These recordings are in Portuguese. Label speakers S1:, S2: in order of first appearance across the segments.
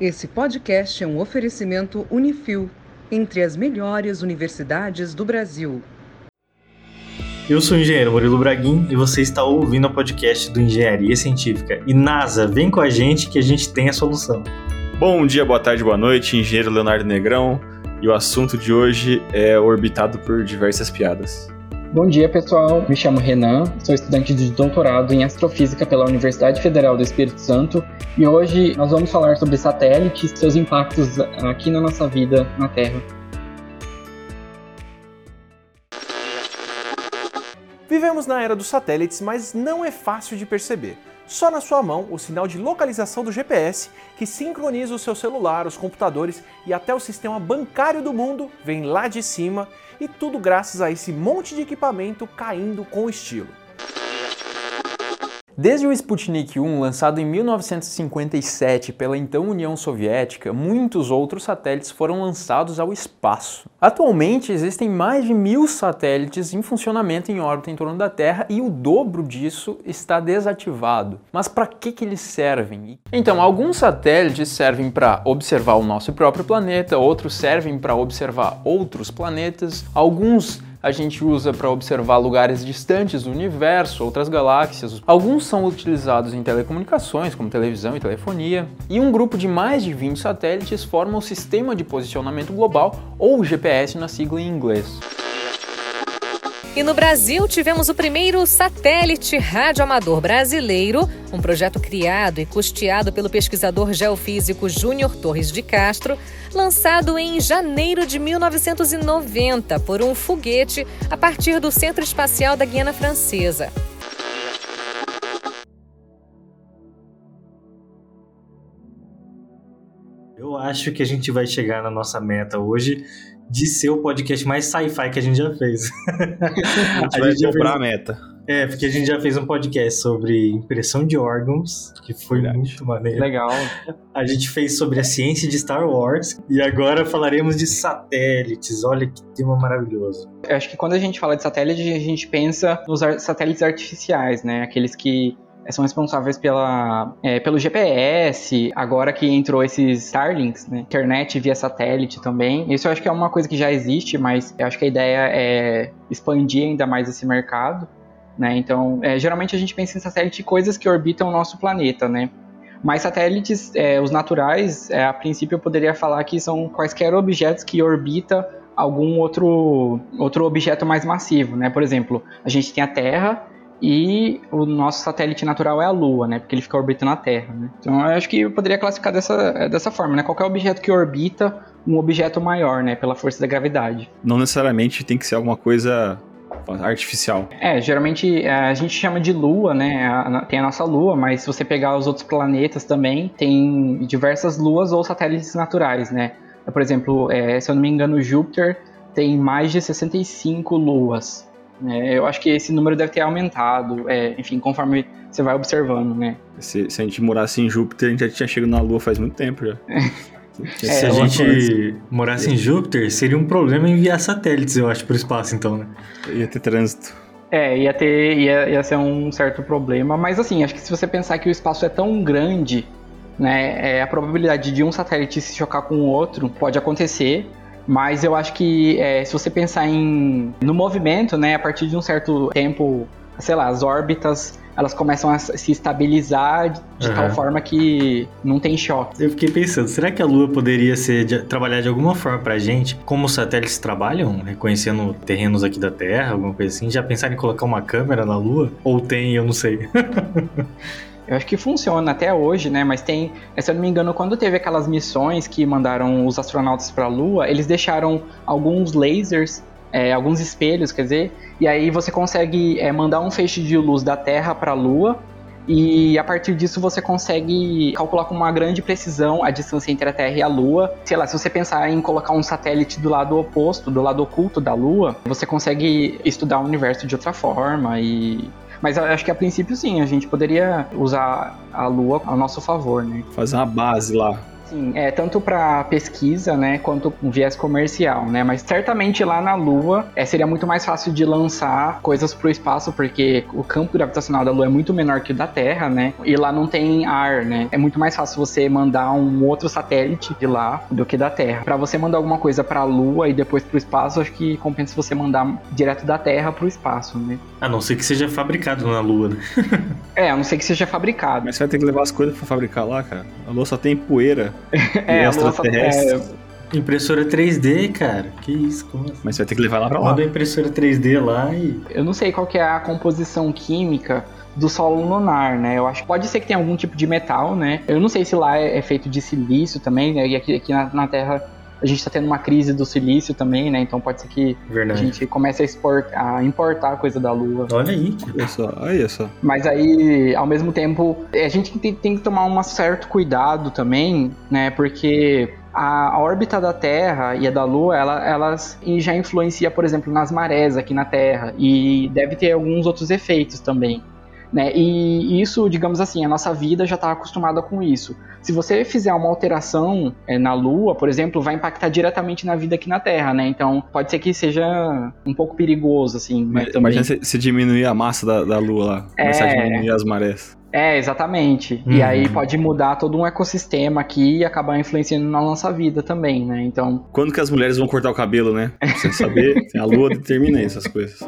S1: Esse podcast é um oferecimento Unifil, entre as melhores universidades do Brasil.
S2: Eu sou o engenheiro Murilo Braguin e você está ouvindo o podcast do Engenharia Científica. E NASA, vem com a gente que a gente tem a solução.
S3: Bom dia, boa tarde, boa noite, engenheiro Leonardo Negrão. E o assunto de hoje é orbitado por diversas piadas.
S4: Bom dia, pessoal. Me chamo Renan, sou estudante de doutorado em Astrofísica pela Universidade Federal do Espírito Santo e hoje nós vamos falar sobre satélites e seus impactos aqui na nossa vida na Terra.
S5: Vivemos na era dos satélites, mas não é fácil de perceber. Só na sua mão, o sinal de localização do GPS, que sincroniza o seu celular, os computadores e até o sistema bancário do mundo, vem lá de cima e tudo graças a esse monte de equipamento caindo com estilo. Desde o Sputnik 1, lançado em 1957 pela então União Soviética, muitos outros satélites foram lançados ao espaço. Atualmente existem mais de mil satélites em funcionamento em órbita em torno da Terra e o dobro disso está desativado. Mas para que, que eles servem? Então, alguns satélites servem para observar o nosso próprio planeta, outros servem para observar outros planetas, alguns a gente usa para observar lugares distantes do universo, outras galáxias. Alguns são utilizados em telecomunicações, como televisão e telefonia. E um grupo de mais de 20 satélites forma o Sistema de Posicionamento Global, ou GPS na sigla em inglês.
S6: E no Brasil tivemos o primeiro satélite radioamador brasileiro, um projeto criado e custeado pelo pesquisador geofísico Júnior Torres de Castro, lançado em janeiro de 1990 por um foguete a partir do Centro Espacial da Guiana Francesa.
S2: Eu acho que a gente vai chegar na nossa meta hoje de ser o podcast mais sci-fi que a gente já fez.
S3: A gente a vai gente comprar fez... a meta.
S2: É, porque a gente já fez um podcast sobre impressão de órgãos, que foi Verdade. muito maneiro.
S4: Legal.
S2: A gente fez sobre a ciência de Star Wars e agora falaremos de satélites. Olha que tema maravilhoso.
S4: Eu acho que quando a gente fala de satélite, a gente pensa nos satélites artificiais, né? Aqueles que são responsáveis pela, é, pelo GPS, agora que entrou esses Starlinks, né? Internet via satélite também. Isso eu acho que é uma coisa que já existe, mas eu acho que a ideia é expandir ainda mais esse mercado. Né? Então, é, geralmente a gente pensa em satélite coisas que orbitam o nosso planeta, né? Mas satélites, é, os naturais, é, a princípio eu poderia falar que são quaisquer objetos que orbitam algum outro, outro objeto mais massivo, né? Por exemplo, a gente tem a Terra e o nosso satélite natural é a Lua, né? Porque ele fica orbitando a Terra, né? Então eu acho que eu poderia classificar dessa, dessa forma, né? Qualquer objeto que orbita um objeto maior, né? Pela força da gravidade.
S3: Não necessariamente tem que ser alguma coisa artificial.
S4: É, geralmente é, a gente chama de lua, né? Tem a nossa lua, mas se você pegar os outros planetas também, tem diversas luas ou satélites naturais, né? Por exemplo, é, se eu não me engano, Júpiter tem mais de 65 luas. É, eu acho que esse número deve ter aumentado, é, enfim, conforme você vai observando, né?
S3: Se, se, a gente morasse em Júpiter, a gente já tinha chegado na Lua faz muito tempo já.
S2: É, se a gente morasse em Júpiter, seria um problema enviar satélites, eu acho, para o espaço, então, né?
S3: Ia ter trânsito.
S4: É, ia ter. Ia, ia ser um certo problema. Mas assim, acho que se você pensar que o espaço é tão grande, né? É, a probabilidade de um satélite se chocar com o outro pode acontecer. Mas eu acho que é, se você pensar em no movimento, né, a partir de um certo tempo, sei lá, as órbitas elas começam a se estabilizar de uhum. tal forma que não tem choque.
S2: Eu fiquei pensando, será que a Lua poderia ser de, trabalhar de alguma forma pra gente, como os satélites trabalham, reconhecendo terrenos aqui da Terra, alguma coisa assim? Já pensaram em colocar uma câmera na Lua? Ou tem, eu não sei.
S4: Eu acho que funciona até hoje, né? Mas tem, se eu não me engano, quando teve aquelas missões que mandaram os astronautas para a Lua, eles deixaram alguns lasers, é, alguns espelhos, quer dizer, e aí você consegue é, mandar um feixe de luz da Terra para a Lua. E a partir disso você consegue calcular com uma grande precisão a distância entre a Terra e a Lua. Sei lá, se você pensar em colocar um satélite do lado oposto, do lado oculto da Lua, você consegue estudar o universo de outra forma e mas acho que a princípio sim, a gente poderia usar a Lua ao nosso favor, né?
S3: Fazer uma base lá.
S4: Sim, é tanto para pesquisa, né, quanto um viés comercial, né? Mas certamente lá na Lua é, seria muito mais fácil de lançar coisas para o espaço, porque o campo gravitacional da Lua é muito menor que o da Terra, né? E lá não tem ar, né? É muito mais fácil você mandar um outro satélite de lá do que da Terra. Para você mandar alguma coisa para a Lua e depois para o espaço, acho que compensa você mandar direto da Terra para o espaço, né?
S2: A não ser que seja fabricado na Lua, né?
S4: é, a não ser que seja fabricado.
S3: Mas você vai ter que levar as coisas para fabricar lá, cara. A Lua só tem poeira.
S4: é, a tem. É...
S2: Impressora 3D, cara. Que isso? Como assim?
S3: Mas você vai ter que levar lá pra lá.
S2: Manda a impressora 3D lá e.
S4: Eu não sei qual que é a composição química do solo lunar, né? Eu acho que pode ser que tenha algum tipo de metal, né? Eu não sei se lá é feito de silício também, né? E aqui, aqui na, na Terra a gente está tendo uma crise do silício também, né? Então pode ser que Verdade. a gente comece a, exportar, a importar coisa da Lua.
S2: Olha aí.
S3: Olha só, olha só.
S4: Mas aí, ao mesmo tempo, a gente tem, tem que tomar um certo cuidado também, né? Porque a, órbita da Terra e a da Lua, ela, elas já influencia, por exemplo, nas marés aqui na Terra e deve ter alguns outros efeitos também. Né? E isso, digamos assim, a nossa vida já está acostumada com isso. Se você fizer uma alteração é, na Lua, por exemplo, vai impactar diretamente na vida aqui na Terra, né? Então pode ser que seja um pouco perigoso, assim.
S3: Mas, imagina se, se, diminuir a massa da, da Lua lá, começar é... a diminuir as marés.
S4: É, exatamente. Uhum. E aí pode mudar todo um ecossistema aqui e acabar influenciando na nossa vida também, né? Então.
S3: Quando que as mulheres vão cortar o cabelo, né? Pra saber, a lua determina essas coisas.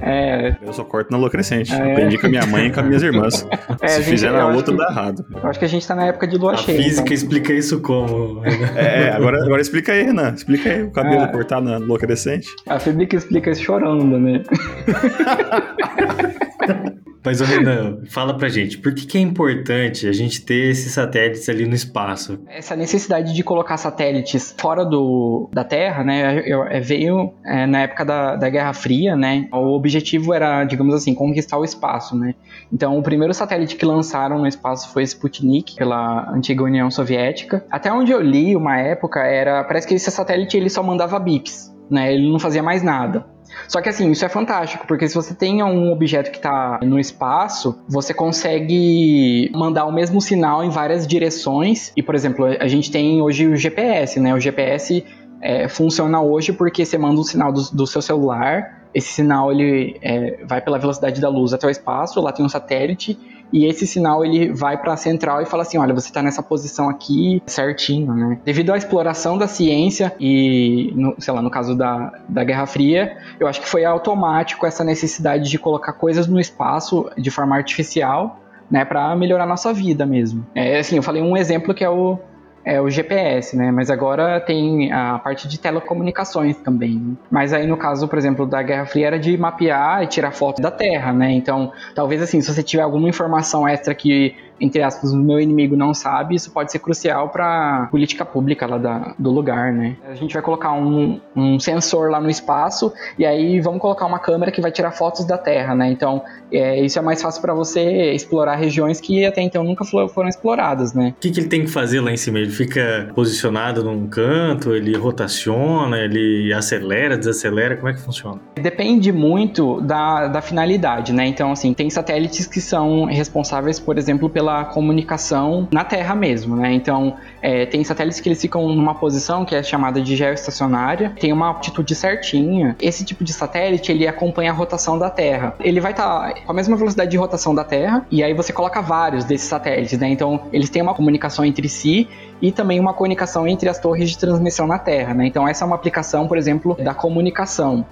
S4: É.
S3: Eu só corto na lua crescente. É. Aprendi com a minha mãe e com as minhas irmãs. É, Se fizer na outra, que, dá errado.
S4: Eu acho que a gente tá na época de lua a cheia.
S2: A física então. explica isso como?
S3: é, agora, agora explica aí, Renan. Explica aí o cabelo é. cortado na lua crescente.
S4: A física explica isso chorando, né?
S2: Mas, Renan, fala pra gente, por que, que é importante a gente ter esses satélites ali no espaço?
S4: Essa necessidade de colocar satélites fora do, da Terra, né, é, veio é, na época da, da Guerra Fria, né, o objetivo era, digamos assim, conquistar o espaço, né. Então, o primeiro satélite que lançaram no espaço foi Sputnik, pela antiga União Soviética. Até onde eu li, uma época, era, parece que esse satélite ele só mandava bips, né, ele não fazia mais nada. Só que assim, isso é fantástico, porque se você tem um objeto que está no espaço, você consegue mandar o mesmo sinal em várias direções. E, por exemplo, a gente tem hoje o GPS, né? O GPS é, funciona hoje porque você manda um sinal do, do seu celular, esse sinal ele é, vai pela velocidade da luz até o espaço, lá tem um satélite e esse sinal ele vai para a central e fala assim, olha, você está nessa posição aqui certinho, né? Devido à exploração da ciência e, no, sei lá, no caso da, da Guerra Fria, eu acho que foi automático essa necessidade de colocar coisas no espaço de forma artificial, né, para melhorar nossa vida mesmo. É assim, eu falei um exemplo que é o é o GPS, né? Mas agora tem a parte de telecomunicações também. Mas aí no caso, por exemplo, da Guerra Fria era de mapear e tirar foto da Terra, né? Então, talvez assim, se você tiver alguma informação extra que entre aspas, o meu inimigo não sabe, isso pode ser crucial para política pública lá da, do lugar, né? A gente vai colocar um, um sensor lá no espaço e aí vamos colocar uma câmera que vai tirar fotos da Terra, né? Então, é, isso é mais fácil para você explorar regiões que até então nunca foram exploradas, né?
S2: O que, que ele tem que fazer lá em cima? Ele fica posicionado num canto, ele rotaciona, ele acelera, desacelera, como é que funciona?
S4: Depende muito da, da finalidade, né? Então, assim, tem satélites que são responsáveis, por exemplo, pela comunicação na Terra mesmo, né? Então, é, tem satélites que eles ficam numa posição que é chamada de geoestacionária, tem uma altitude certinha. Esse tipo de satélite, ele acompanha a rotação da Terra. Ele vai estar tá com a mesma velocidade de rotação da Terra, e aí você coloca vários desses satélites, né? Então, eles têm uma comunicação entre si e também uma comunicação entre as torres de transmissão na Terra, né? Então, essa é uma aplicação, por exemplo, da comunicação.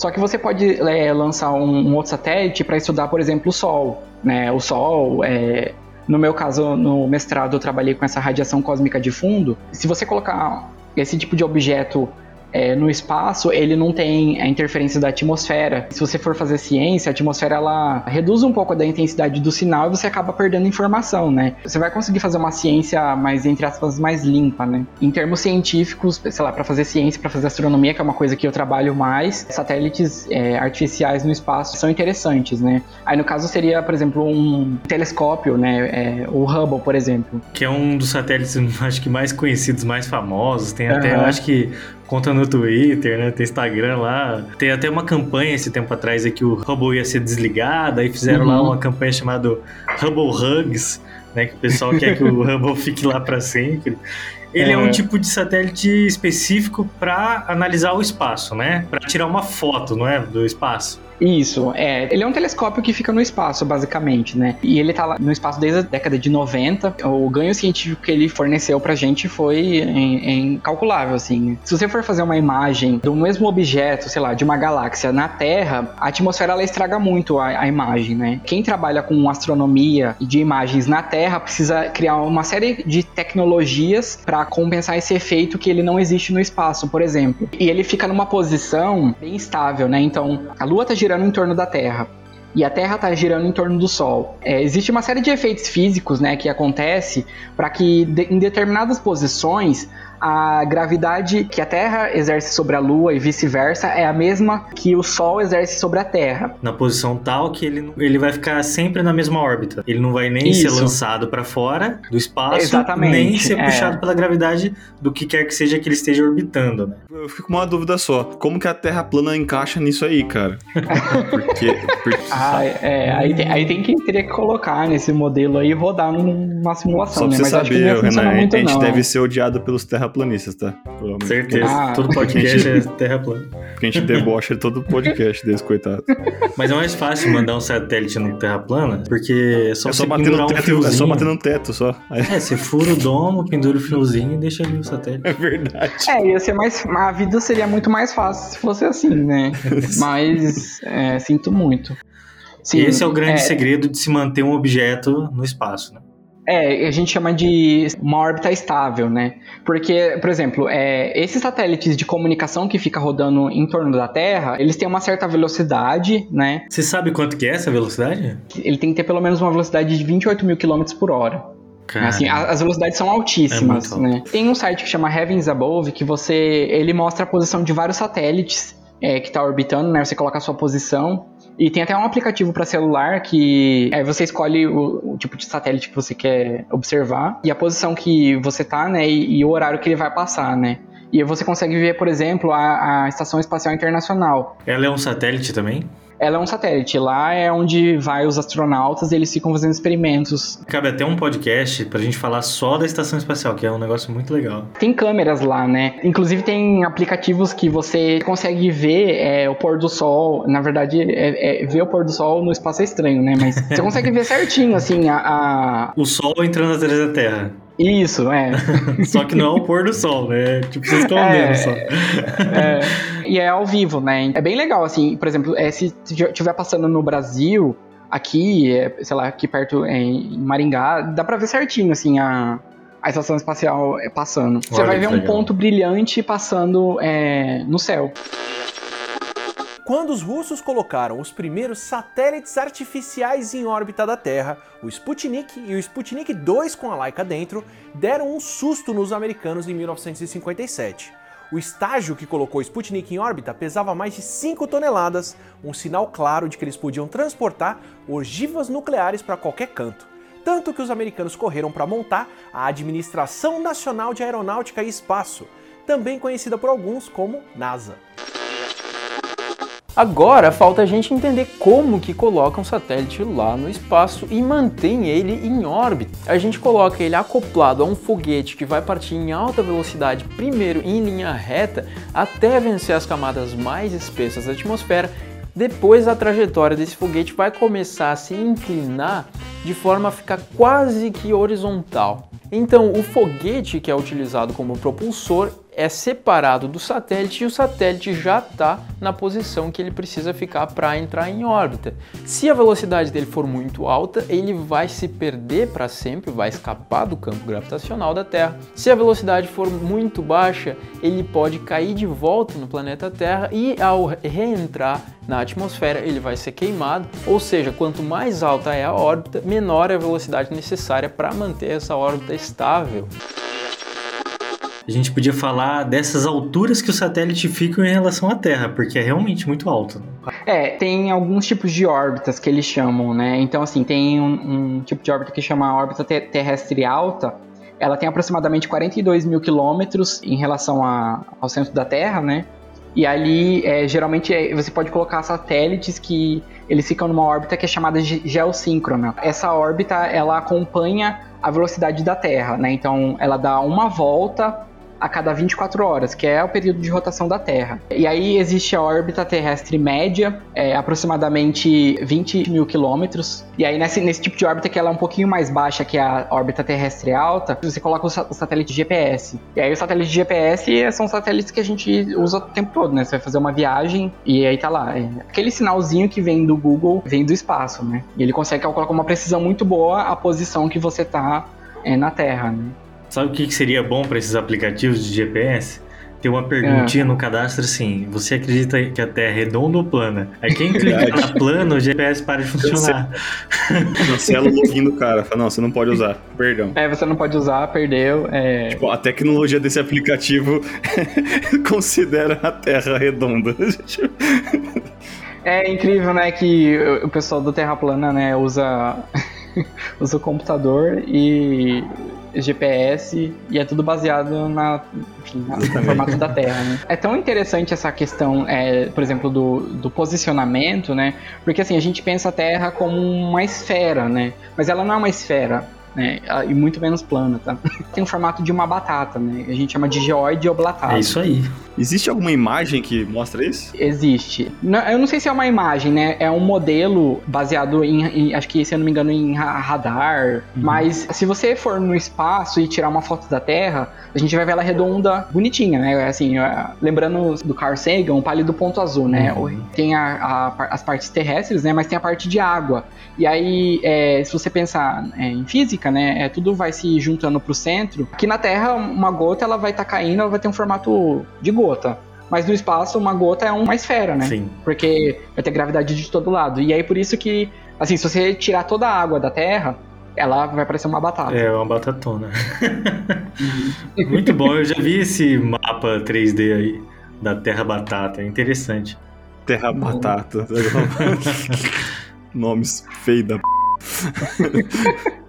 S4: Só que você pode é, lançar um, um, outro satélite para estudar, por exemplo, o Sol. Né? O Sol é, no meu caso, no mestrado, eu trabalhei com essa radiação cósmica de fundo. Se você colocar esse tipo de objeto é, no espaço, ele não tem a interferência da atmosfera. Se você for fazer ciência, a atmosfera ela reduz um pouco da intensidade do sinal e você acaba perdendo informação, né? Você vai conseguir fazer uma ciência mais, entre aspas, mais limpa, né? Em termos científicos, sei lá, para fazer ciência, para fazer astronomia, que é uma coisa que eu trabalho mais, satélites é, artificiais no espaço são interessantes, né? Aí no caso seria, por exemplo, um telescópio, né? É, o Hubble, por exemplo.
S2: Que é um dos satélites, acho que mais conhecidos, mais famosos. Tem até, uhum. eu acho que conta no Twitter, né? Tem Instagram lá. Tem até uma campanha esse tempo atrás aí que o Hubble ia ser desligado, aí fizeram uhum. lá uma campanha chamada Hubble Hugs, né? Que o pessoal quer que o Hubble fique lá para sempre. Ele é. é. um tipo de satélite específico para analisar o espaço, né? Para tirar uma foto, não é, do espaço.
S4: Isso, é. Ele é um telescópio que fica no espaço, basicamente, né? E ele tá lá no espaço desde a década de 90. O ganho científico que ele forneceu pra gente foi incalculável, assim. Se você for fazer uma imagem do mesmo objeto, sei lá, de uma galáxia na Terra, a atmosfera ela estraga muito a, a imagem, né? Quem trabalha com astronomia e de imagens na Terra precisa criar uma série de tecnologias para compensar esse efeito que ele não existe no espaço, por exemplo. E ele fica numa posição bem estável, né? Então, a Lua tá girando girando em torno da Terra e a Terra está girando em torno do Sol. É, existe uma série de efeitos físicos né, que acontece para que de, em determinadas posições a gravidade que a Terra exerce sobre a Lua e vice-versa é a mesma que o Sol exerce sobre a Terra.
S2: Na posição tal que ele, ele vai ficar sempre na mesma órbita. Ele não vai nem Isso. ser lançado para fora do espaço, Exatamente, nem ser é. puxado pela gravidade do que quer que seja que ele esteja orbitando, né?
S3: Eu fico com uma dúvida só. Como que a Terra plana encaixa nisso aí, cara?
S4: porque, porque... Ah, é, aí, tem, aí tem que teria que colocar nesse modelo aí e rodar numa simulação,
S3: Só pra
S4: né?
S3: você Mas saber, Renan, muito, a gente não. deve ser odiado pelos terra terraplanistas, tá?
S2: Certeza. Ah, todo podcast é terra plana.
S3: Porque a gente debocha todo podcast desse, coitado.
S2: Mas é mais fácil mandar um satélite no terra plana, porque é só, é só bater no
S3: teto,
S2: um
S3: É só bater no teto, só.
S2: É, você fura o domo, pendura o fiozinho e deixa ali o satélite.
S3: É verdade.
S4: É, ia ser mais... A vida seria muito mais fácil se fosse assim, né? Mas, é, sinto muito.
S2: Sim, Esse é o grande é... segredo de se manter um objeto no espaço, né?
S4: É, a gente chama de uma órbita estável, né? Porque, por exemplo, é, esses satélites de comunicação que fica rodando em torno da Terra, eles têm uma certa velocidade, né?
S2: Você sabe quanto que é essa velocidade?
S4: Ele tem que ter pelo menos uma velocidade de 28 mil km por hora. Assim, as velocidades são altíssimas, é né? Tem um site que chama Heavens Above que você ele mostra a posição de vários satélites é, que está orbitando, né? Você coloca a sua posição e tem até um aplicativo para celular que aí você escolhe o, o, tipo de satélite que você quer observar e a posição que você tá, né, e, e o horário que ele vai passar, né? E você consegue ver, por exemplo, a, a Estação Espacial Internacional.
S2: Ela é um satélite também?
S4: Ela é um satélite. Lá é onde vai os astronautas e eles ficam fazendo experimentos.
S2: Cabe até um podcast pra gente falar só da estação espacial, que é um negócio muito legal.
S4: Tem câmeras lá, né? Inclusive tem aplicativos que você consegue ver é, o pôr do sol. Na verdade, é, é, ver o pôr do sol no espaço é estranho, né? Mas você consegue ver certinho, assim, a, a...
S2: O sol entrando atrás da Terra.
S4: Isso, é.
S2: só que não é o pôr do sol, né? Tipo, vocês estão é, vendo só.
S4: É, e é ao vivo, né? É bem legal, assim, por exemplo, é, se estiver passando no Brasil, aqui, é, sei lá, aqui perto é, em Maringá, dá pra ver certinho, assim, a, a estação espacial é, passando. Você vai ver um legal. ponto brilhante passando no céu.
S5: Quando os russos colocaram os primeiros satélites artificiais em órbita da Terra, o Sputnik e o Sputnik 2 com a Laika dentro deram um susto nos americanos em 1957. O estágio que colocou o Sputnik em órbita pesava mais de 5 toneladas, um sinal claro de que eles podiam transportar ogivas nucleares para qualquer canto. Tanto que os americanos correram para montar a Administração Nacional de Aeronáutica e Espaço, também conhecida por alguns como NASA. Agora falta a gente entender como que coloca um satélite lá no espaço e mantém ele em órbita. A gente coloca ele acoplado a um foguete que vai partir em alta velocidade, primeiro em linha reta, até vencer as camadas mais espessas da atmosfera. Depois a trajetória desse foguete vai começar a se inclinar de forma a ficar quase que horizontal. Então, o foguete que é utilizado como propulsor é separado do satélite e o satélite já está na posição que ele precisa ficar para entrar em órbita. Se a velocidade dele for muito alta, ele vai se perder para sempre, vai escapar do campo gravitacional da Terra. Se a velocidade for muito baixa, ele pode cair de volta no planeta Terra e ao reentrar na atmosfera ele vai ser queimado, ou seja, quanto mais alta é a órbita, menor é a velocidade necessária para manter essa órbita estável
S2: a gente podia falar dessas alturas que o satélite fica em relação à Terra, porque é realmente muito alto.
S4: É, tem alguns tipos de órbitas que eles chamam, né? Então, assim, tem um, um tipo de órbita que chama órbita terrestre alta. Ela tem aproximadamente 42 mil quilômetros em relação a, ao centro da Terra, né? E ali, é, geralmente, é, você pode colocar satélites que eles ficam numa órbita que é chamada de geossíncrona. Essa órbita, ela acompanha a velocidade da Terra, né? Então, ela dá uma volta a cada 24 horas, que é o período de rotação da Terra. E aí existe a órbita terrestre média, é, aproximadamente 20 mil quilômetros. E aí nesse, nesse tipo de órbita que ela é um pouquinho mais baixa que a órbita terrestre alta, você coloca o, o satélite GPS. E aí o satélite GPS são satélites que a gente usa o tempo todo, né? Você vai fazer uma viagem e aí tá lá. É, aquele sinalzinho que vem do Google vem do espaço, né? E ele consegue calcular com uma precisão muito boa a posição que você tá é, na Terra, né?
S2: Sabe o que seria bom para esses aplicativos de GPS? Tem uma perguntinha é. no cadastro assim: você acredita que a Terra é redonda ou plana? Aí quem clicar na plana, o GPS para de funcionar.
S3: Cancela o login do cara. Fala, não, você não pode usar. Perdão.
S4: É, você não pode usar, perdeu. É...
S3: Tipo, a tecnologia desse aplicativo considera a Terra redonda.
S4: é incrível, né, que o pessoal do Terra plana, né, usa, usa o computador e GPS e é tudo baseado na, enfim, no formato da Terra. Né? É tão interessante essa questão, é, por exemplo, do, do posicionamento, né? Porque assim, a gente pensa a Terra como uma esfera, né? Mas ela não é uma esfera né? E muito menos plana, tá? Tem o formato de uma batata, né? A gente chama de geoide oblatado.
S2: É isso aí.
S3: Existe alguma imagem que mostra isso?
S4: Existe. Não, eu não sei se é uma imagem, né? É um modelo baseado em, em acho que, se eu não me engano, em radar. Uhum. Mas se você for no espaço e tirar uma foto da Terra, a gente vai ver ela redonda, bonitinha, né? Assim, lembrando do Carl Sagan, o pálido ponto azul, né? Uhum. Tem a, a, as partes terrestres, né? Mas tem a parte de água. E aí, é, se você pensar é, em física, né? É, tudo vai se juntando pro centro. Aqui na Terra, uma gota ela vai estar tá caindo, ela vai ter um formato de gota. Mas no espaço, uma gota é uma esfera, né? Sim. Porque vai ter gravidade de todo lado. E aí, por isso que, assim, se você tirar toda a água da Terra, ela vai parecer uma batata.
S2: É, uma batatona. Muito bom, eu já vi esse mapa 3D aí da Terra Batata, é interessante.
S3: Terra Batata. Nomes feios da p...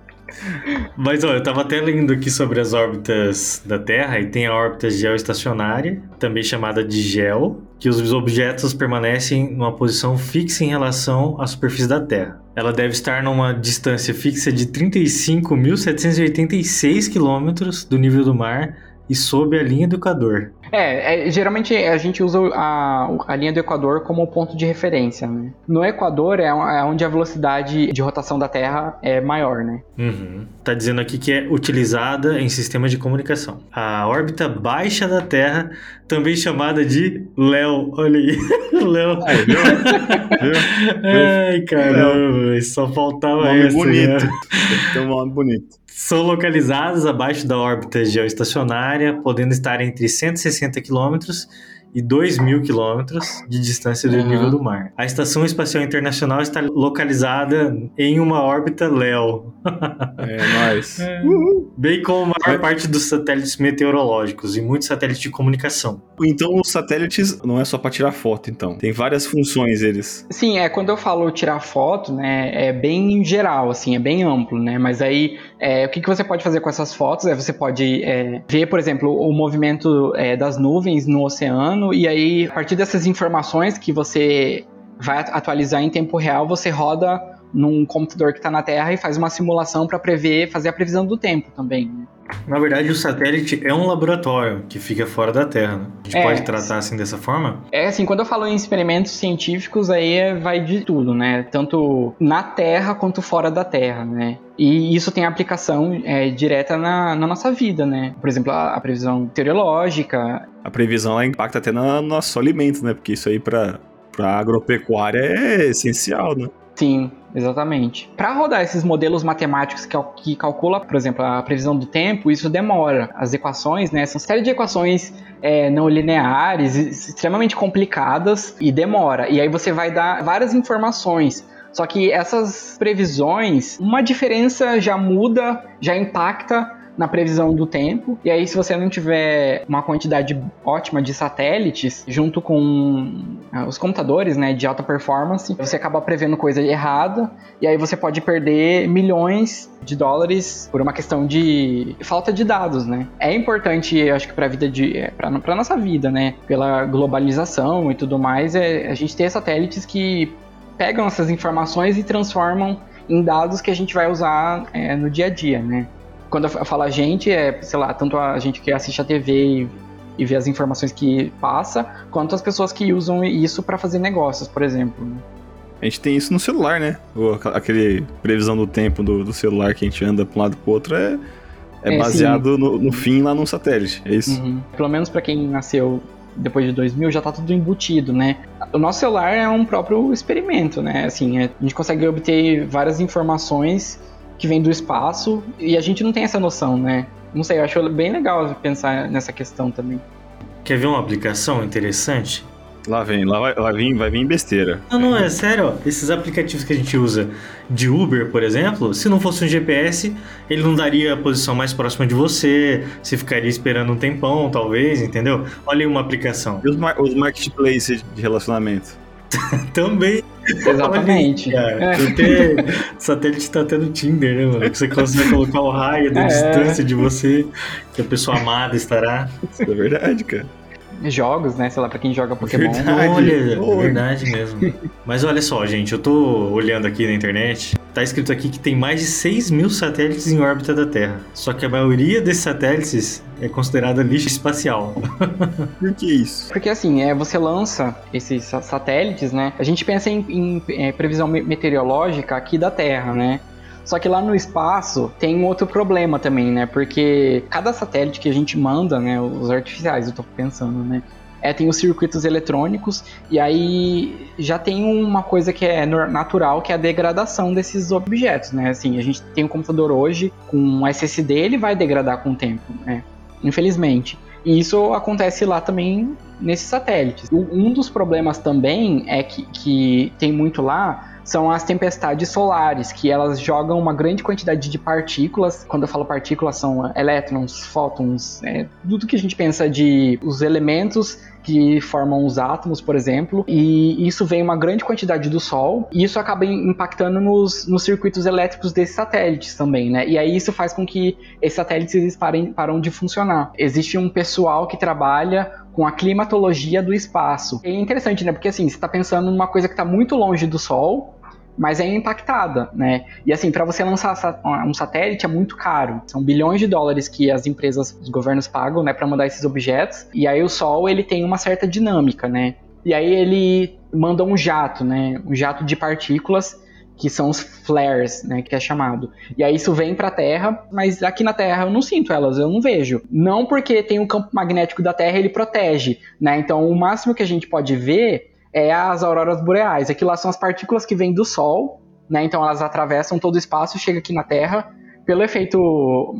S2: Mas ó, eu tava até lendo aqui sobre as órbitas da Terra e tem a órbita geoestacionária, também chamada de GEO, que os objetos permanecem numa posição fixa em relação à superfície da Terra. Ela deve estar numa distância fixa de 35.786 quilômetros do nível do mar e sob a linha do Equador.
S4: É, é, geralmente a gente usa a, a linha do Equador como ponto de referência. Né? No Equador é, é, onde a velocidade de rotação da Terra é maior, né?
S2: Uhum. Tá dizendo aqui que é utilizada em sistemas de comunicação. A órbita baixa da Terra, também chamada de Léo. Olha aí, Léo. Ai, caramba, só faltava
S3: nome
S2: essa.
S3: bonito. Né? Tem um nome bonito
S2: são localizadas abaixo da órbita geoestacionária, podendo estar entre 160 km e 2 mil quilômetros de distância do uhum. nível do mar. A Estação Espacial Internacional está localizada em uma órbita LEO.
S3: É, nóis. É.
S2: Bem como a maior parte dos satélites meteorológicos e muitos satélites de comunicação.
S3: Então, os satélites não é só para tirar foto, então. Tem várias funções eles.
S4: Sim, é quando eu falo tirar foto, né, é bem geral, assim, é bem amplo, né? Mas aí, é, o que, que você pode fazer com essas fotos? É, você pode é, ver, por exemplo, o movimento é, das nuvens no oceano ano, e aí, a partir dessas informações que você vai atualizar em tempo real, você roda num computador que está na Terra e faz uma simulação para prever, fazer a previsão do tempo também.
S2: Na verdade, o satélite é um laboratório que fica fora da Terra. Né? A gente é, pode tratar assim dessa forma?
S4: É assim, quando eu falo em experimentos científicos, aí é, vai de tudo, né? Tanto na Terra quanto fora da Terra, né? E isso tem aplicação é, direta na, na, nossa vida, né? Por exemplo, a, a, previsão meteorológica.
S3: A previsão ela impacta até no nosso alimento, né? Porque isso aí para agropecuária é essencial, né?
S4: Sim, exatamente. Para rodar esses modelos matemáticos que, que calcula, por exemplo, a previsão do tempo, isso demora. As equações, né, são série de equações é, não lineares, extremamente complicadas e demora. E aí você vai dar várias informações. Só que essas previsões, uma diferença já muda, já impacta na previsão do tempo. E aí, se você não tiver uma quantidade ótima de satélites, junto com ah, os computadores né, de alta performance, você acaba prevendo coisa errada. E aí você pode perder milhões de dólares por uma questão de falta de dados, né? É importante, eu acho que para a vida de, é, para nossa vida, né? Pela globalização e tudo mais, é a gente ter satélites que pegam essas informações e transformam em dados que a gente vai usar é, no dia a dia, né? Quando eu falo a gente, é, sei lá, tanto a gente que assiste a TV e, e vê as informações que passa, quanto as pessoas que usam isso para fazer negócios, por exemplo. Né?
S3: A gente tem isso no celular, né? O, aquele previsão do tempo do, do celular que a gente anda para um lado pro outro é, é, é baseado no, no, fim lá num satélite, é isso?
S4: Uhum. Pelo menos para quem nasceu depois de 2000 já tá tudo embutido, né? O nosso celular é um próprio experimento, né? Assim, é, a gente consegue obter várias informações que vêm do espaço e a gente não tem essa noção, né? Não sei, eu acho bem legal pensar nessa questão também.
S2: Quer ver uma aplicação interessante?
S3: Lá vem, lá vai, lá vem, vai vir besteira.
S2: Não, não, é sério, ó, esses aplicativos que a gente usa de Uber, por exemplo, se não fosse um GPS, ele não daria a posição mais próxima de você, você ficaria esperando um tempão, talvez, entendeu? Olha aí uma aplicação.
S3: E os, mar os marketplaces de relacionamento?
S2: Também.
S4: Exatamente.
S2: Olha, é. satélite tá tendo Tinder, né, mano? Que você consegue colocar o raio da é. distância de você, que a pessoa amada estará.
S3: Isso é verdade, cara
S4: jogos, né? Sei lá, pra quem joga Pokémon.
S2: Verdade, olha, verdade mesmo. Mas olha só, gente, eu tô olhando aqui na internet. Tá escrito aqui que tem mais de 6 mil satélites em órbita da Terra. Só que a maioria desses satélites é considerada lixo espacial.
S3: Por que isso?
S4: Porque assim, é, você lança esses satélites, né? A gente pensa em, em é, previsão meteorológica aqui da Terra, né? Só que lá no espaço tem um outro problema também, né? Porque cada satélite que a gente manda, né? Os artificiais, eu tô pensando, né? É, tem os circuitos eletrônicos e aí já tem uma coisa que é natural, que é a degradação desses objetos, né? Assim, a gente tem um computador hoje com um SSD, ele vai degradar com o tempo, né? Infelizmente. E isso acontece lá também nesses satélites. Um dos problemas também é que, que tem muito lá são as tempestades solares, que elas jogam uma grande quantidade de partículas. Quando eu falo partículas, são elétrons, fótons, é, tudo que a gente pensa de os elementos que formam os átomos, por exemplo, e isso vem uma grande quantidade do Sol, e isso acaba impactando nos, nos circuitos elétricos desses satélites também, né? E aí isso faz com que esses satélites parem, param de funcionar. Existe um pessoal que trabalha com a climatologia do espaço. É interessante, né? Porque assim, você está pensando numa coisa que está muito longe do Sol, mas é impactada, né? E assim, para você lançar um satélite é muito caro. São bilhões de dólares que as empresas, os governos pagam, né, para mandar esses objetos. E aí o Sol, ele tem uma certa dinâmica, né? E aí ele manda um jato, né? Um jato de partículas que são os flares, né, que é chamado. E aí isso vem para a Terra, mas aqui na Terra eu não sinto elas, eu não vejo. Não porque tem um campo magnético da Terra, ele protege, né? Então o máximo que a gente pode ver é as auroras boreais. Aquilo lá são as partículas que vêm do Sol, né? Então elas atravessam todo o espaço, chega aqui na Terra. Pelo efeito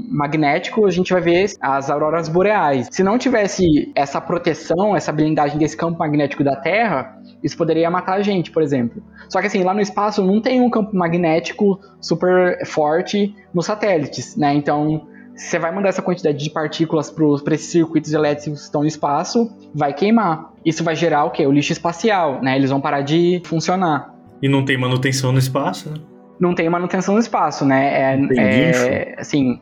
S4: magnético, a gente vai ver as auroras boreais. Se não tivesse essa proteção, essa blindagem desse campo magnético da Terra, isso poderia matar a gente, por exemplo. Só que assim, lá no espaço não tem um campo magnético super forte nos satélites, né? Então, você vai mandar essa quantidade de partículas para esses circuitos elétricos que estão no espaço, vai queimar. Isso vai gerar o quê? O lixo espacial, né? Eles vão parar de funcionar.
S2: E não tem manutenção no espaço, né?
S4: Não tem manutenção no espaço, né? É, é assim,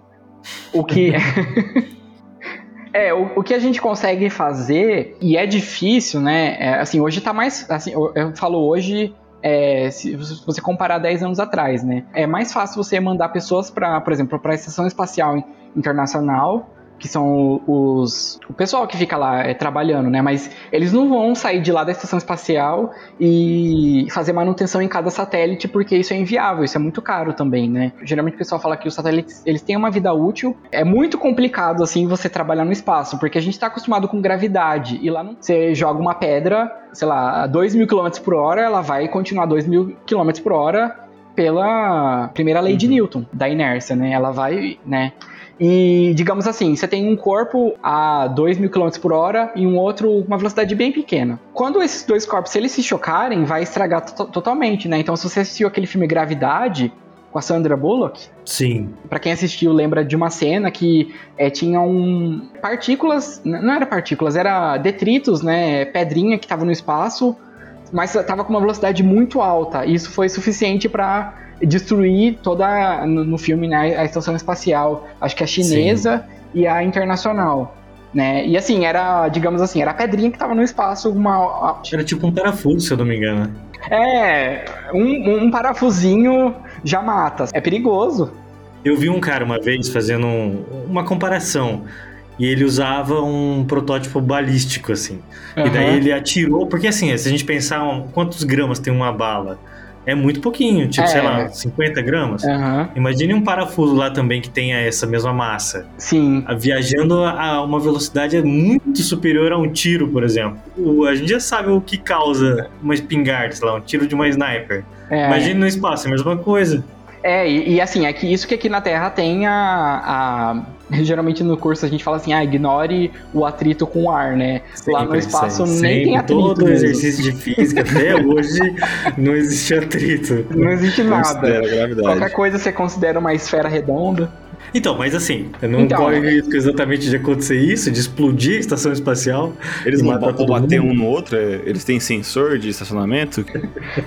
S4: o que É, o, o, que a gente consegue fazer, e é difícil, né? É, assim, hoje tá mais. Assim, eu, eu falo hoje é, se você comparar 10 anos atrás, né? É mais fácil você mandar pessoas para, por exemplo, para a Estação Espacial Internacional que são os o pessoal que fica lá é, trabalhando, né? Mas eles não vão sair de lá da estação espacial e fazer manutenção em cada satélite porque isso é inviável, isso é muito caro também, né? Geralmente o pessoal fala que os satélites eles têm uma vida útil. É muito complicado assim você trabalhar no espaço porque a gente está acostumado com gravidade e lá não, você joga uma pedra, sei lá, a 2 mil km por hora, ela vai continuar 2 mil km por hora pela primeira lei de uhum. Newton, da inércia, né? Ela vai, né? E, digamos assim, você tem um corpo a 2 mil km por hora e um outro uma velocidade bem pequena. Quando esses dois corpos, se eles se chocarem, vai estragar totalmente, né? Então, se você assistiu aquele filme Gravidade, com a Sandra Bullock.
S2: Sim.
S4: Para quem assistiu, lembra de uma cena que é, tinha um partículas, não era partículas, era detritos, né, pedrinha que estava no espaço, mas estava com uma velocidade muito alta. E isso foi suficiente para destruir toda no, no, filme né, a estação espacial, acho que a chinesa Sim. e a internacional. né? E assim, era, digamos assim, era a pedrinha que tava no espaço, uma.
S2: Era tipo um parafuso, se eu não me engano.
S4: É, um, um parafusinho já mata. É perigoso.
S2: Eu vi um cara uma vez fazendo um, uma comparação. E ele usava um protótipo balístico, assim. Uhum. E daí ele atirou. Porque assim, se a gente pensar um, quantos gramas tem uma bala, é muito pouquinho, tipo, é. sei lá, 50 gramas. Uhum. Imagine um parafuso lá também que tenha essa mesma massa.
S4: Sim.
S2: Viajando a uma velocidade muito superior a um tiro, por exemplo. O, a gente já sabe o que causa uma espingarda, sei lá, um tiro de uma sniper. É. Imagine no espaço, é a mesma coisa.
S4: É, e, e, assim, é que isso que aqui na Terra tem a, a, Geralmente no curso a gente fala assim, ah, ignore o atrito com o ar, né? Sempre, Lá no espaço sempre, nem tem atrito.
S2: Todo mesmo. exercício de física até hoje não existe atrito.
S4: Não existe nada. Qualquer coisa você considera uma esfera redonda.
S2: Então, mas assim, não então, corre risco exatamente de acontecer isso, de explodir a estação espacial.
S3: Eles não vão bater um no outro? É, eles têm sensor de estacionamento?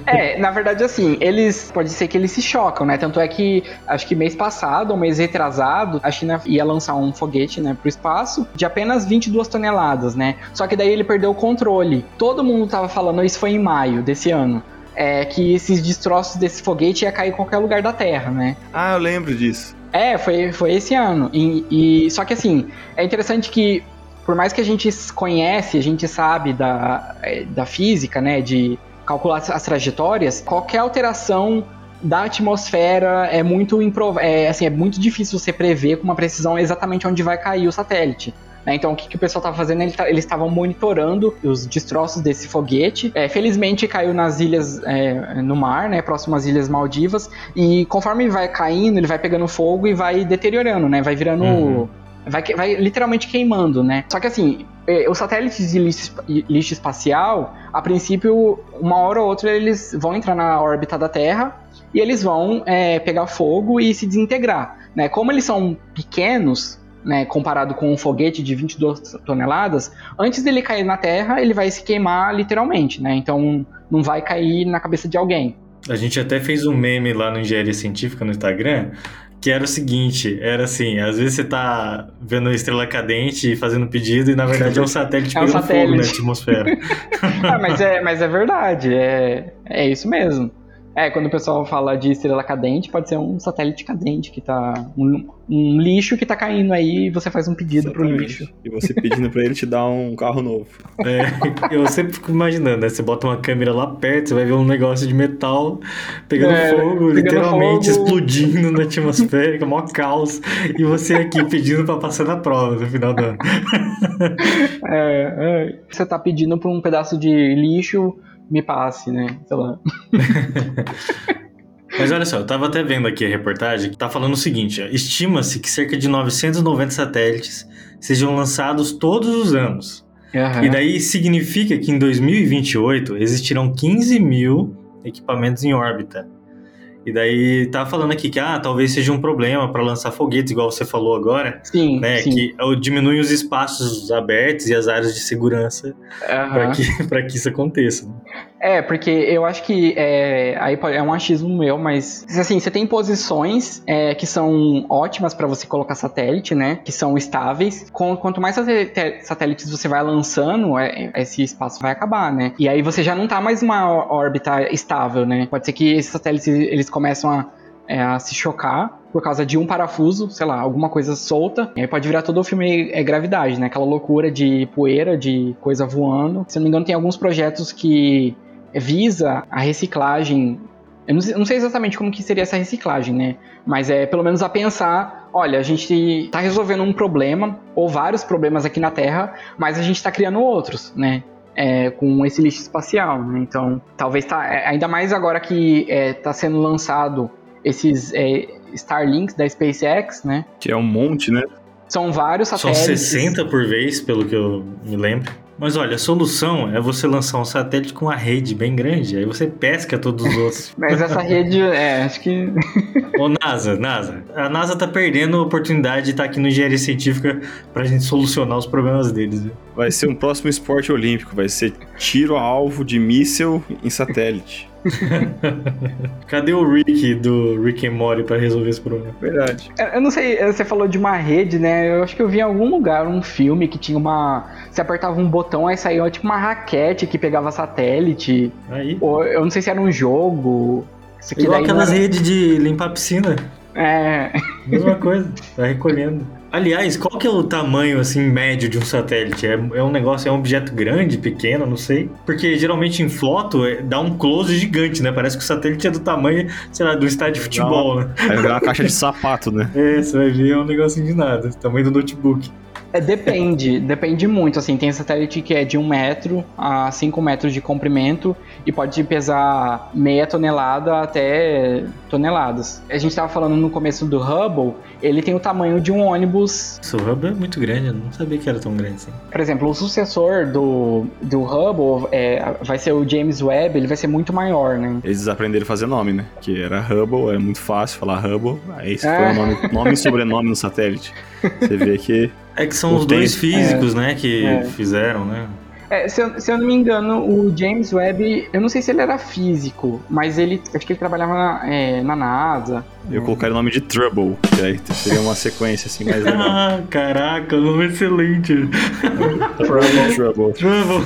S4: É, na verdade, assim, eles. Pode ser que eles se chocam, né? Tanto é que, acho que mês passado, ou mês retrasado, a China ia lançar um foguete, né, pro espaço de apenas 22 toneladas, né? Só que daí ele perdeu o controle. Todo mundo tava falando, isso foi em maio desse ano. É, que esses destroços desse foguete ia cair em qualquer lugar da Terra, né?
S3: Ah, eu lembro disso.
S4: É, foi, foi esse ano. E, e, só que assim, é interessante que, por mais que a gente conhece, a gente sabe da, é, da física, né, de calcular as trajetórias, qualquer alteração da atmosfera é muito é, assim, é muito difícil você prever com uma precisão exatamente onde vai cair o satélite. Né? Então, o que, que o pessoal estava fazendo? Tá, eles estavam monitorando os destroços desse foguete. É, felizmente, caiu nas ilhas, é, no mar, né, próximo às Ilhas Maldivas. E conforme vai caindo, ele vai pegando fogo e vai deteriorando, né? Vai virando. Uhum. Vai, vai literalmente queimando, né? Só que assim, é, os satélites de lixo, lixo espacial, a princípio, uma hora ou outra, eles vão entrar na órbita da Terra e eles vão é, pegar fogo e se desintegrar. Né? Como eles são pequenos, né, comparado com um foguete de 22 toneladas, antes dele cair na Terra, ele vai se queimar literalmente, né? Então não vai cair na cabeça de alguém.
S2: A gente até fez um meme lá no Engenharia Científica no Instagram, que era o seguinte, era assim, às vezes você tá vendo a estrela cadente e fazendo pedido e na verdade é um satélite é um pegando satélite. fogo na atmosfera.
S4: ah, mas, é, mas é verdade, é, é isso mesmo. É, quando o pessoal fala de estrela cadente, pode ser um satélite cadente que tá. Um, um lixo que tá caindo aí e você faz um pedido Exatamente. pro lixo.
S3: E você pedindo pra ele te dar um carro novo.
S2: É, eu sempre fico imaginando, né? Você bota uma câmera lá perto, você vai ver um negócio de metal pegando é, fogo, pegando literalmente fogo. explodindo na atmosfera, que é maior caos. E você aqui pedindo pra passar na prova no final do ano.
S4: É, é. Você tá pedindo pra um pedaço de lixo me passe, né? Sei lá.
S2: Mas olha só, eu tava até vendo aqui a reportagem que tá falando o seguinte: estima-se que cerca de 990 satélites sejam lançados todos os anos. Uhum. E daí significa que em 2028 existirão 15 mil equipamentos em órbita. E daí tá falando aqui que ah, talvez seja um problema para lançar foguetes, igual você falou agora.
S4: Sim.
S2: Né?
S4: Sim.
S2: Que diminui os espaços abertos e as áreas de segurança uhum. para que, que isso aconteça.
S4: É, porque eu acho que é, aí é um achismo meu, mas assim, você tem posições é, que são ótimas para você colocar satélite, né? Que são estáveis. Quanto mais satélites você vai lançando, é, esse espaço vai acabar, né? E aí você já não tá mais uma órbita estável, né? Pode ser que esses satélites eles começam a, é, a se chocar por causa de um parafuso, sei lá, alguma coisa solta. E aí pode virar todo o filme é, gravidade, né? Aquela loucura de poeira, de coisa voando. Se não me engano, tem alguns projetos que visa a reciclagem. Eu não sei, não sei, exatamente como que seria essa reciclagem, né? Mas é pelo menos a pensar, olha, a gente está resolvendo um problema ou vários problemas aqui na Terra, mas a gente está criando outros, né? É, com esse lixo espacial, né? Então, talvez tá é, ainda mais agora que está é, tá sendo lançado esses é, Starlinks da SpaceX, né?
S3: Que é um monte, né?
S4: São vários satélites.
S2: São 60 por vez, pelo que eu me lembro. Mas olha, a solução é você lançar um satélite com uma rede bem grande, aí você pesca todos os outros.
S4: Mas essa rede, é, acho que.
S2: Ô, NASA, NASA. A NASA tá perdendo a oportunidade de estar tá aqui no Engenharia Científica pra gente solucionar os problemas deles. Viu?
S3: Vai ser um próximo esporte olímpico, vai ser tiro a alvo de míssel em satélite.
S2: Cadê o Rick do Rick and Morty pra resolver esse problema?
S3: Verdade.
S4: Eu não sei, você falou de uma rede, né? Eu acho que eu vi em algum lugar um filme que tinha uma. Você apertava um botão, aí saía tipo uma raquete que pegava satélite.
S2: Aí.
S4: Ou eu não sei se era um jogo.
S2: Igual aquelas
S4: era-
S2: redes de limpar a piscina.
S4: É.
S2: Mesma coisa, tá recolhendo. Aliás, qual que é o tamanho, assim, médio de um satélite? É, é um negócio, é um objeto grande, pequeno, não sei. Porque geralmente em foto é- dá um close gigante, né? Parece que o satélite é do tamanho, sei lá, do estádio de futebol, né?
S3: Aí virar uma caixa de sapato, né?
S2: É, você vai ver, é um negocinho de nada. Tamanho do notebook.
S4: É, depende, depende muito, assim, tem satélite que é de 1 metro a 5 metros de comprimento e pode pesar meia tonelada até toneladas. A gente tava falando no começo do Hubble, ele tem o tamanho de um ônibus,
S2: Esse Hubble é muito grande, eu não sabia que era tão grande assim.
S4: por exemplo, o sucessor do, do Hubble é, vai ser o James Webb, ele vai ser muito maior, né?
S3: Eles aprenderam a fazer nome, né? Que era Hubble, era muito fácil falar Hubble. Aí se
S4: É.
S3: foi o nome, nome e sobrenome no satélite. Você vê que
S2: É que são os dois físicos, né, que
S4: É.
S2: fizeram, né?
S4: É, se, eu, se eu não me engano, o James Webb, eu não sei se ele era físico, mas ele, acho que ele trabalhava na, é, na NASA.
S3: eu colocaria o nome de Trouble, que aí seria uma sequência assim mais legal.
S2: Ah, caraca, nome excelente.
S3: Trouble. Trouble.
S2: Trouble.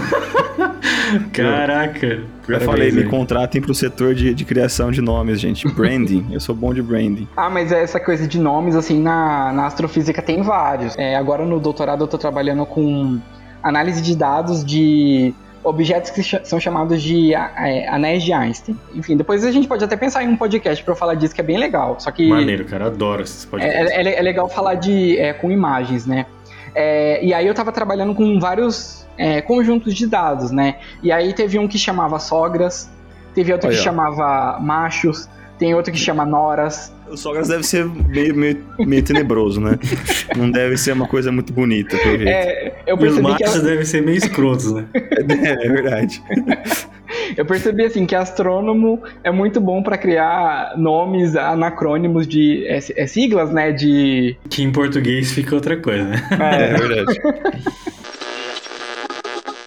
S2: Caraca.
S3: Já falei, me contratem pro setor de, de criação de nomes, gente. Branding. Eu sou bom de branding.
S4: Ah, mas essa coisa de nomes, assim, na, na astrofísica tem vários. É, agora no doutorado eu tô trabalhando com análise de dados de objetos que são chamados de é, anéis de Einstein. Enfim, depois a gente pode até pensar em um podcast eu falar disso, que é bem legal. Só que
S2: Maneiro, cara, adoro esses podcasts.
S4: é, é- é legal falar de é, com imagens, né? É, e aí eu tava trabalhando com vários é, conjuntos de dados, né? E aí teve um que chamava sogras, teve outro que
S3: Aí, ó.
S4: chamava machos, tem outro que chama noras.
S3: O Sogras deve ser meio, meio, meio tenebroso, né? Não deve ser uma coisa muito bonita, pelo jeito.
S4: É, eu
S2: E os
S4: percebi que
S2: machos devem ser meio escrotos, né?
S3: É, verdade.
S4: eu percebi assim que astrônomo é muito bom pra criar nomes anacrônimos de é, é, siglas, né? De
S2: Que em português fica outra coisa, né?
S3: É, verdade.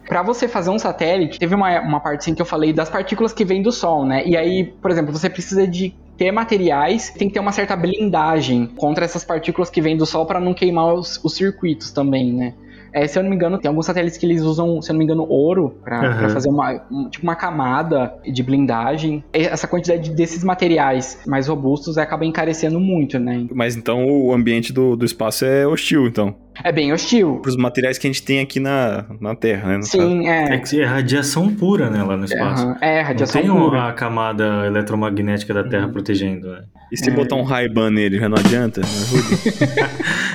S4: Pra você fazer um satélite, teve uma, uma parte assim que eu falei das partículas que vêm do Sol, né? E aí, por exemplo, você precisa de ter materiais, tem que ter uma certa blindagem contra essas partículas que vêm do Sol para não queimar os, os circuitos também, né? É, se eu não me engano, tem alguns satélites que eles usam, se eu não me engano, ouro pra pra
S2: Aham.
S4: fazer uma, um- tipo uma camada de blindagem. E Essa quantidade desses materiais mais robustos acaba encarecendo muito, né?
S3: Mas então o ambiente do, do espaço é hostil, então.
S4: É bem hostil.
S3: Para os materiais que a gente tem aqui na, na Terra, né? no caso.
S4: Sim,
S2: É
S4: é.
S2: que é radiação pura, né, lá no espaço.
S4: Aham, É,
S2: Não
S4: radiação
S2: tem
S4: pura.
S2: a camada eletromagnética da Terra protegendo, né?
S3: E se botar um Ray-Ban nele, já não adianta?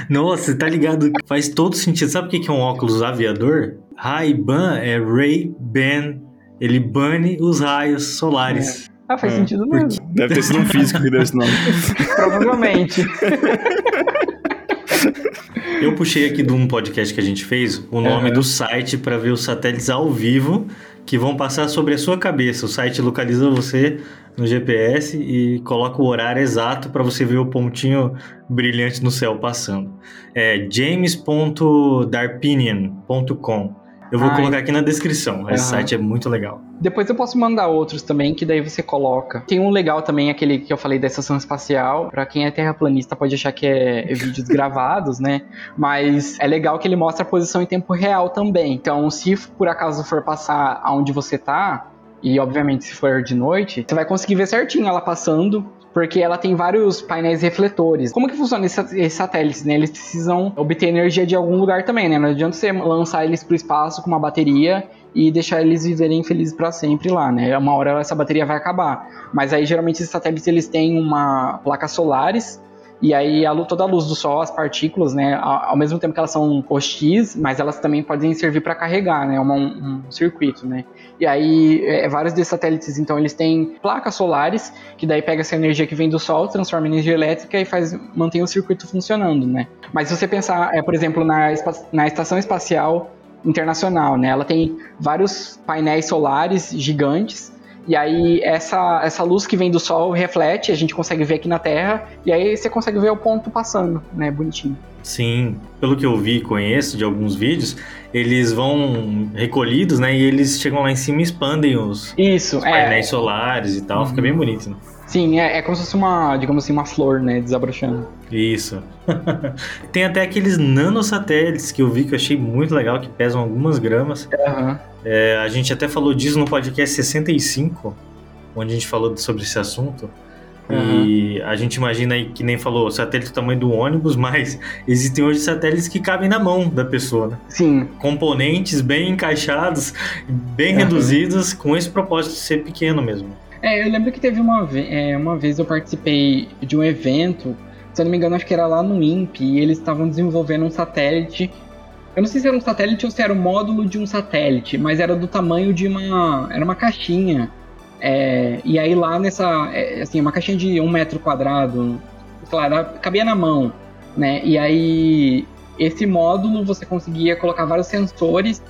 S3: Não?
S2: Nossa, tá ligado? Faz todo sentido. Sabe o que é um óculos aviador? Ray-Ban é Ray-Ban. Ele bane os raios solares.
S4: Ah, faz
S3: É,
S4: sentido mesmo.
S3: Deve ter sido um físico que deu esse nome.
S4: Provavelmente.
S2: Eu puxei aqui de um podcast que a gente fez o nome
S4: Aham.
S2: do site para ver os satélites ao vivo que vão passar sobre a sua cabeça. O site localiza você no GPS e coloca o horário exato para você ver o pontinho brilhante no céu passando. É james.darpinian.com. Eu vou
S4: Ai.
S2: colocar aqui na descrição. Esse site é muito legal.
S4: Depois eu posso mandar outros também, que daí você coloca. Tem um legal também, aquele que eu falei da estação espacial. Pra quem é terraplanista pode achar que é vídeos gravados, né? Mas é legal que ele mostra a posição em tempo real também. Então, se por acaso for passar aonde você tá, e obviamente se for de noite, você vai conseguir ver certinho ela passando. Porque ela tem vários painéis refletores. Como que funciona esses satélites, né? Eles precisam obter energia de algum lugar também, né? Não adianta você lançar eles pro espaço com uma bateria e deixar eles viverem felizes para sempre lá, né? Uma hora essa bateria vai acabar. Mas aí geralmente esses satélites eles têm uma placas solares e aí a luz, toda a luz do sol, as partículas, né, ao, mesmo tempo que elas são hostis, mas elas também podem servir para carregar, né, um, um circuito, né. E aí é, vários desses satélites, então eles têm placas solares que daí pega essa energia que vem do sol, transforma em energia elétrica e faz mantém o circuito funcionando, né. Mas se você pensar, é, por exemplo, na, na estação espacial internacional, né? Ela tem vários painéis solares gigantes E aí essa, essa luz que vem do Sol reflete, a gente consegue ver aqui na Terra, e aí você consegue ver o ponto passando, né? Bonitinho.
S2: Sim, pelo que eu vi e conheço de alguns vídeos, eles vão recolhidos, né? E eles chegam lá em cima e expandem os,
S4: Isso,
S2: os
S4: é.
S2: painéis solares e tal,
S4: Uhum.
S2: fica bem bonito, né?
S4: Sim, é, é como se fosse uma, digamos assim, uma flor, né? Desabrochando.
S2: Isso. Tem até aqueles nanosatélites que eu vi que eu achei muito legal, que pesam algumas gramas.
S4: Aham.
S2: É, a gente até falou disso no podcast 65, onde a gente falou sobre esse assunto. E a gente imagina aí, que nem falou, satélite do tamanho do ônibus, mas existem hoje satélites que cabem na mão da pessoa, né?
S4: Sim,
S2: Componentes bem encaixados, bem
S4: Aham.
S2: reduzidos, com esse propósito de ser pequeno mesmo.
S4: É, eu lembro que teve uma, é, uma vez eu participei de um evento, se eu não me engano, acho que era lá no INPE, e eles estavam desenvolvendo um satélite. Eu não sei se era um satélite ou se era o módulo de um satélite, mas era do tamanho de uma. Era uma caixinha. É, e aí lá nessa. é, assim, uma caixinha de um metro quadrado, era- cabia na mão, né? E aí esse módulo você conseguia colocar vários sensores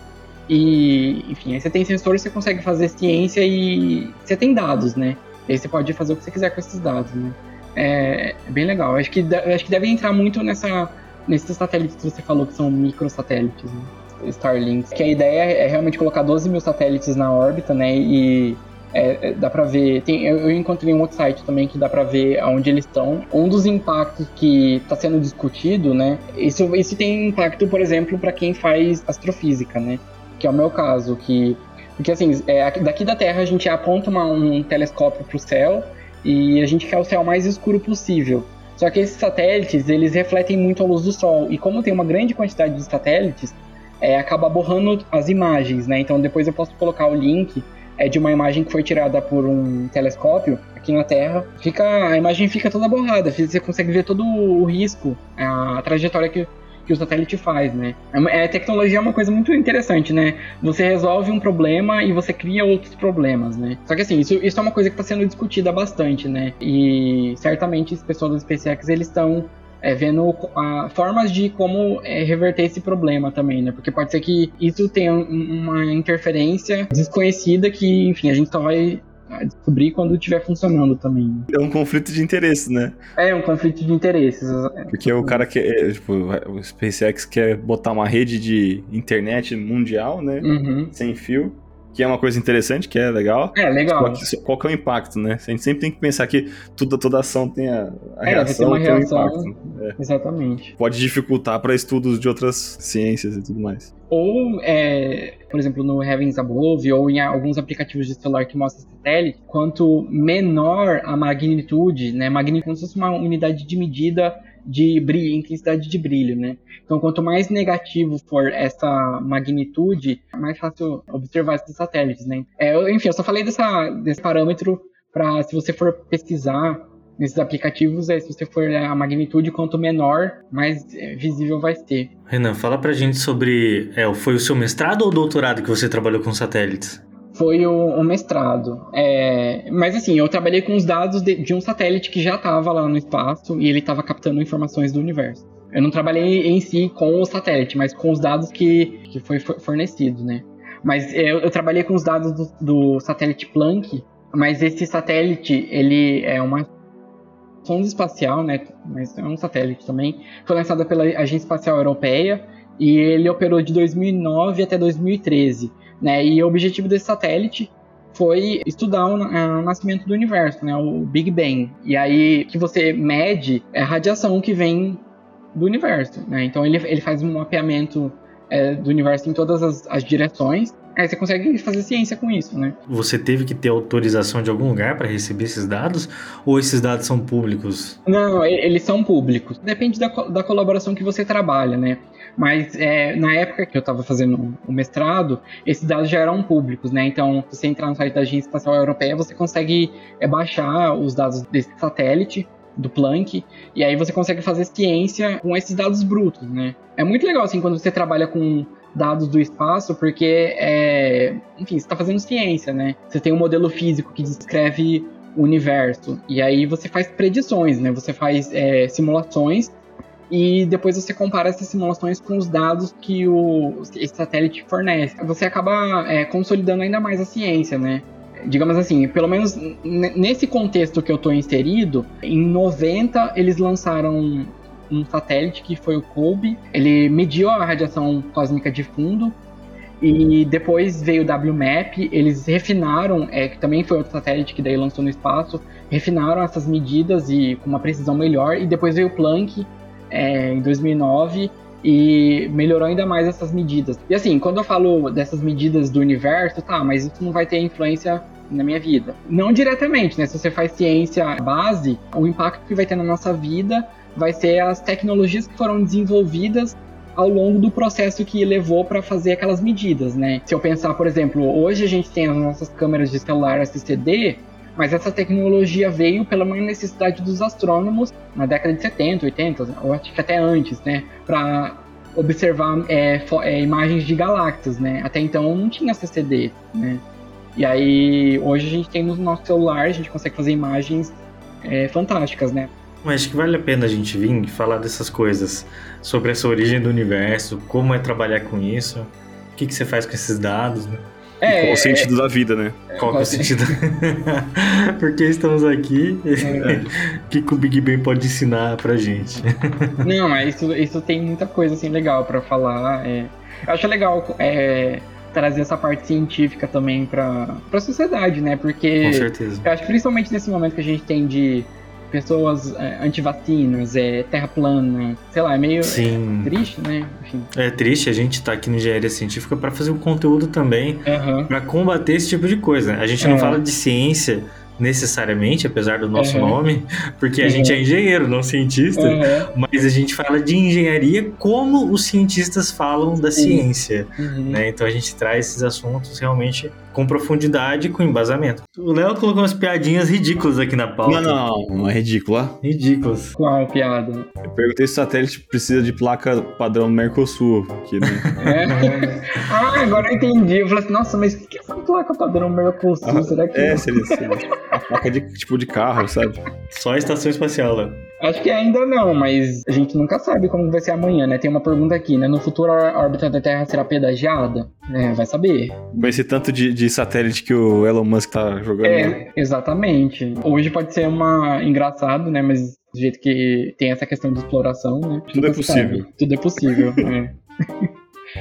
S4: e, enfim, aí você tem sensores, você consegue fazer ciência e você tem dados, né? E aí você pode fazer o que você quiser com esses dados, né? É, é bem legal. Acho que, acho que deve entrar muito nessa, nesses satélites que você falou que são microsatélites, né? Starlinks. Que a ideia é realmente colocar 12 mil satélites na órbita, né? E é, é, dá pra ver. Tem, eu, encontrei um outro site também que dá pra ver aonde eles estão. Um dos impactos que está sendo discutido, né? Isso, isso tem impacto, por exemplo, para quem faz astrofísica, né? Que é o meu caso, que porque assim, é, aqui- daqui da Terra a gente aponta uma- um telescópio para o céu e a gente quer o céu mais escuro possível. Só que esses satélites, eles refletem muito a luz do Sol. E como tem uma grande quantidade de satélites, é, acaba borrando as imagens, né? Então depois eu posso colocar o link é, de uma imagem que foi tirada por um telescópio aqui na Terra. Fica, a imagem fica toda borrada, você consegue ver todo o risco, a trajetória que, que o satélite faz, né? É, tecnologia é uma coisa muito interessante, né? Você resolve um problema e você cria outros problemas, né? Só que assim, isso, isso é uma coisa que está sendo discutida bastante, né? E certamente as pessoas do SpaceX eles estão é, vendo a, formas de como é, reverter esse problema também, né? Porque pode ser que isso tenha um- uma interferência desconhecida que, enfim, a gente só vai descobrir quando estiver funcionando também. né?
S3: É um conflito de interesses, né?
S4: É um conflito de interesses.
S3: Porque o cara quer, é, tipo, o SpaceX quer botar uma rede de internet mundial, né?
S4: Uhum.
S3: Sem fio, que é uma coisa interessante, que é legal.
S4: É, legal.
S3: Que, qual que é o impacto, né? A gente sempre tem que pensar que tudo, toda ação tem a, a
S4: É,
S3: reação, tem o
S4: reação.
S3: impacto. É.
S4: Exatamente.
S3: Pode dificultar para estudos de outras ciências e tudo mais.
S4: ou, é, por exemplo, no Heavens Above, ou em alguns aplicativos de celular que mostram satélite, quanto menor a magnitude, né, magnitude como se fosse uma unidade de medida de brilho, intensidade de brilho, né? Então, quanto mais negativo for essa magnitude, mais fácil observar esses satélites, né? É, enfim, eu só falei dessa, desse parâmetro para, se você for pesquisar nesses aplicativos, é, se você for a magnitude, quanto menor, mais é, visível vai ser.
S2: Renan, fala pra gente sobre. É, foi o seu mestrado ou doutorado que você trabalhou com satélites?
S4: Foi o, mestrado. É, mas assim, eu trabalhei com os dados de, de um satélite que já estava lá no espaço e ele estava captando informações do universo. Eu não trabalhei em si com o satélite, mas com os dados que, que foi for- fornecido, né? Mas é, eu, eu trabalhei com os dados do, do satélite Planck, mas esse satélite, ele é uma sonda espacial, né? Mas é um satélite também. Foi lançada pela Agência Espacial Europeia e ele operou de 2009 até 2013 né? E o objetivo desse satélite foi estudar o, o nascimento do universo, né? O Big Bang. E aí que você mede é a radiação que vem do universo, né? Então ele, ele faz um mapeamento é, do universo em todas as, as direções. Aí você consegue fazer ciência com isso, né?
S2: Você teve que ter autorização de algum lugar para receber esses dados? Ou esses dados são públicos?
S4: Não, eles são públicos. Depende da, da colaboração que você trabalha, né? Mas é, na época que eu estava fazendo o mestrado, esses dados já eram públicos, né? Então, se você entrar no site da Agência Espacial Europeia, você consegue é, baixar os dados desse satélite, do Planck, e aí você consegue fazer ciência com esses dados brutos, né? É muito legal, assim, quando você trabalha com dados do espaço, porque, é, enfim, você está fazendo ciência, né? Você tem um modelo físico que descreve o universo, e aí você faz predições, né? Você faz é, simulações e depois você compara essas simulações com os dados que o esse satélite fornece. Você acaba é, consolidando ainda mais a ciência, né? digamos assim, pelo menos nesse contexto que eu estou inserido, em 90 eles lançaram um satélite que foi o COBE. Ele mediu a radiação cósmica de fundo e depois veio o WMAP, eles refinaram, é, que também foi outro satélite que daí lançou no espaço, refinaram essas medidas e com uma precisão melhor, e depois veio o Planck é, em 2009 e melhorou ainda mais essas medidas. E assim, quando eu falo dessas medidas do universo, tá, mas isso não vai ter influência na minha vida. Não diretamente, né? Se você faz ciência base, o impacto que vai ter na nossa vida vai ser as tecnologias que foram desenvolvidas ao longo do processo que levou para fazer aquelas medidas, né? Se eu pensar, por exemplo, hoje a gente tem as nossas câmeras de celular SCD, mas essa tecnologia veio pela necessidade dos astrônomos na década de 70, 80, ou acho que até antes, né? Para observar é, é, imagens de galáxias, né? Até então não tinha CCD, né? E aí hoje a gente tem no nosso celular, a gente consegue fazer imagens é, fantásticas, né?
S2: Mas acho que vale a pena a gente vir falar dessas coisas, sobre essa origem do universo, como é trabalhar com isso, o que, que você faz com esses dados, né?
S3: É, qual o sentido é, da vida, né?
S2: Qual é o sentido? Por que estamos aqui? É. O que, que o Big Bang pode ensinar pra gente?
S4: Não, mas isso, isso tem muita coisa assim legal para falar. É. Eu acho legal é, trazer essa parte científica também pra, pra sociedade, né? Porque
S2: Com certeza.
S4: eu acho que principalmente nesse momento que a gente tem de pessoas é, anti-vacinas, é, terra plana, sei lá, é meio
S2: Sim.
S4: É, triste, né? Enfim.
S2: É triste, a gente tá aqui no Engenharia Científica para fazer um conteúdo também
S4: uhum.
S2: para combater esse tipo de coisa. A gente não fala de ciência necessariamente, apesar do nosso uhum. nome, porque a gente é engenheiro, não cientista, uhum. mas a gente fala de engenharia como os cientistas falam da ciência.
S4: Uhum.
S2: Né? Então a gente traz esses assuntos realmente com profundidade e com embasamento. O Léo colocou umas piadinhas ridículas aqui na pauta.
S3: Não, não, não é ridícula.
S2: Ridículas.
S4: Qual piada?
S3: Eu perguntei se o satélite precisa de placa padrão Mercosul. Aqui, né?
S4: é? ah, agora eu entendi. Eu falei assim, nossa, mas o que é essa placa padrão Mercosul? Ah, Será que...
S3: É, seria, seria. A placa de tipo de carro, sabe?
S2: Só a estação espacial, Léo.
S4: Acho que ainda não, mas a gente nunca sabe como vai ser amanhã, né? Tem uma pergunta aqui, né? No futuro a órbita da Terra será pedagiada? É, vai saber.
S3: Com esse tanto de, de satélite que o Elon Musk tá jogando.
S4: É, exatamente. Hoje pode ser uma engraçado, né? Mas do jeito que tem essa questão de exploração, né?
S3: Tudo é possível.
S4: Sabe. Tudo é possível, é.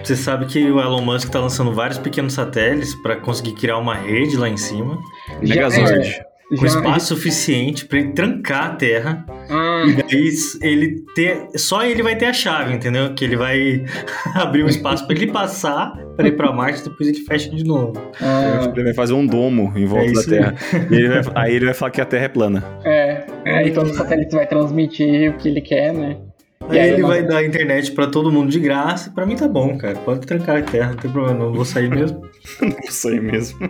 S2: Você sabe que o Elon Musk está lançando vários pequenos satélites para conseguir criar uma rede lá em cima.
S3: Megazord.
S2: É, com já, espaço suficiente para ele trancar a Terra.
S4: Ah.
S2: E daí ele ter. Só ele vai ter a chave, entendeu? Que ele vai abrir um espaço para ele passar para ir para Marte e depois ele fecha de novo.
S3: Ah. Ele vai fazer um domo em volta é da Terra. Ele vai, aí ele vai falar que a Terra é plana.
S4: É, é então o satélite vai transmitir o que ele quer, né?
S2: Aí, aí ele vai dar internet para todo mundo de graça. Para mim tá bom, cara. Pode trancar a terra, não tem problema, não vou sair mesmo.
S3: não vou sair mesmo.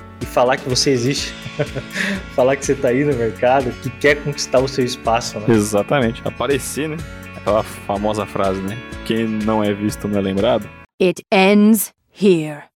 S2: e falar que você existe, falar que você está aí no mercado, que quer conquistar o seu espaço, né?
S3: Exatamente, aparecer, né? Aquela famosa frase, né? Quem não é visto não é lembrado.
S7: It ends here.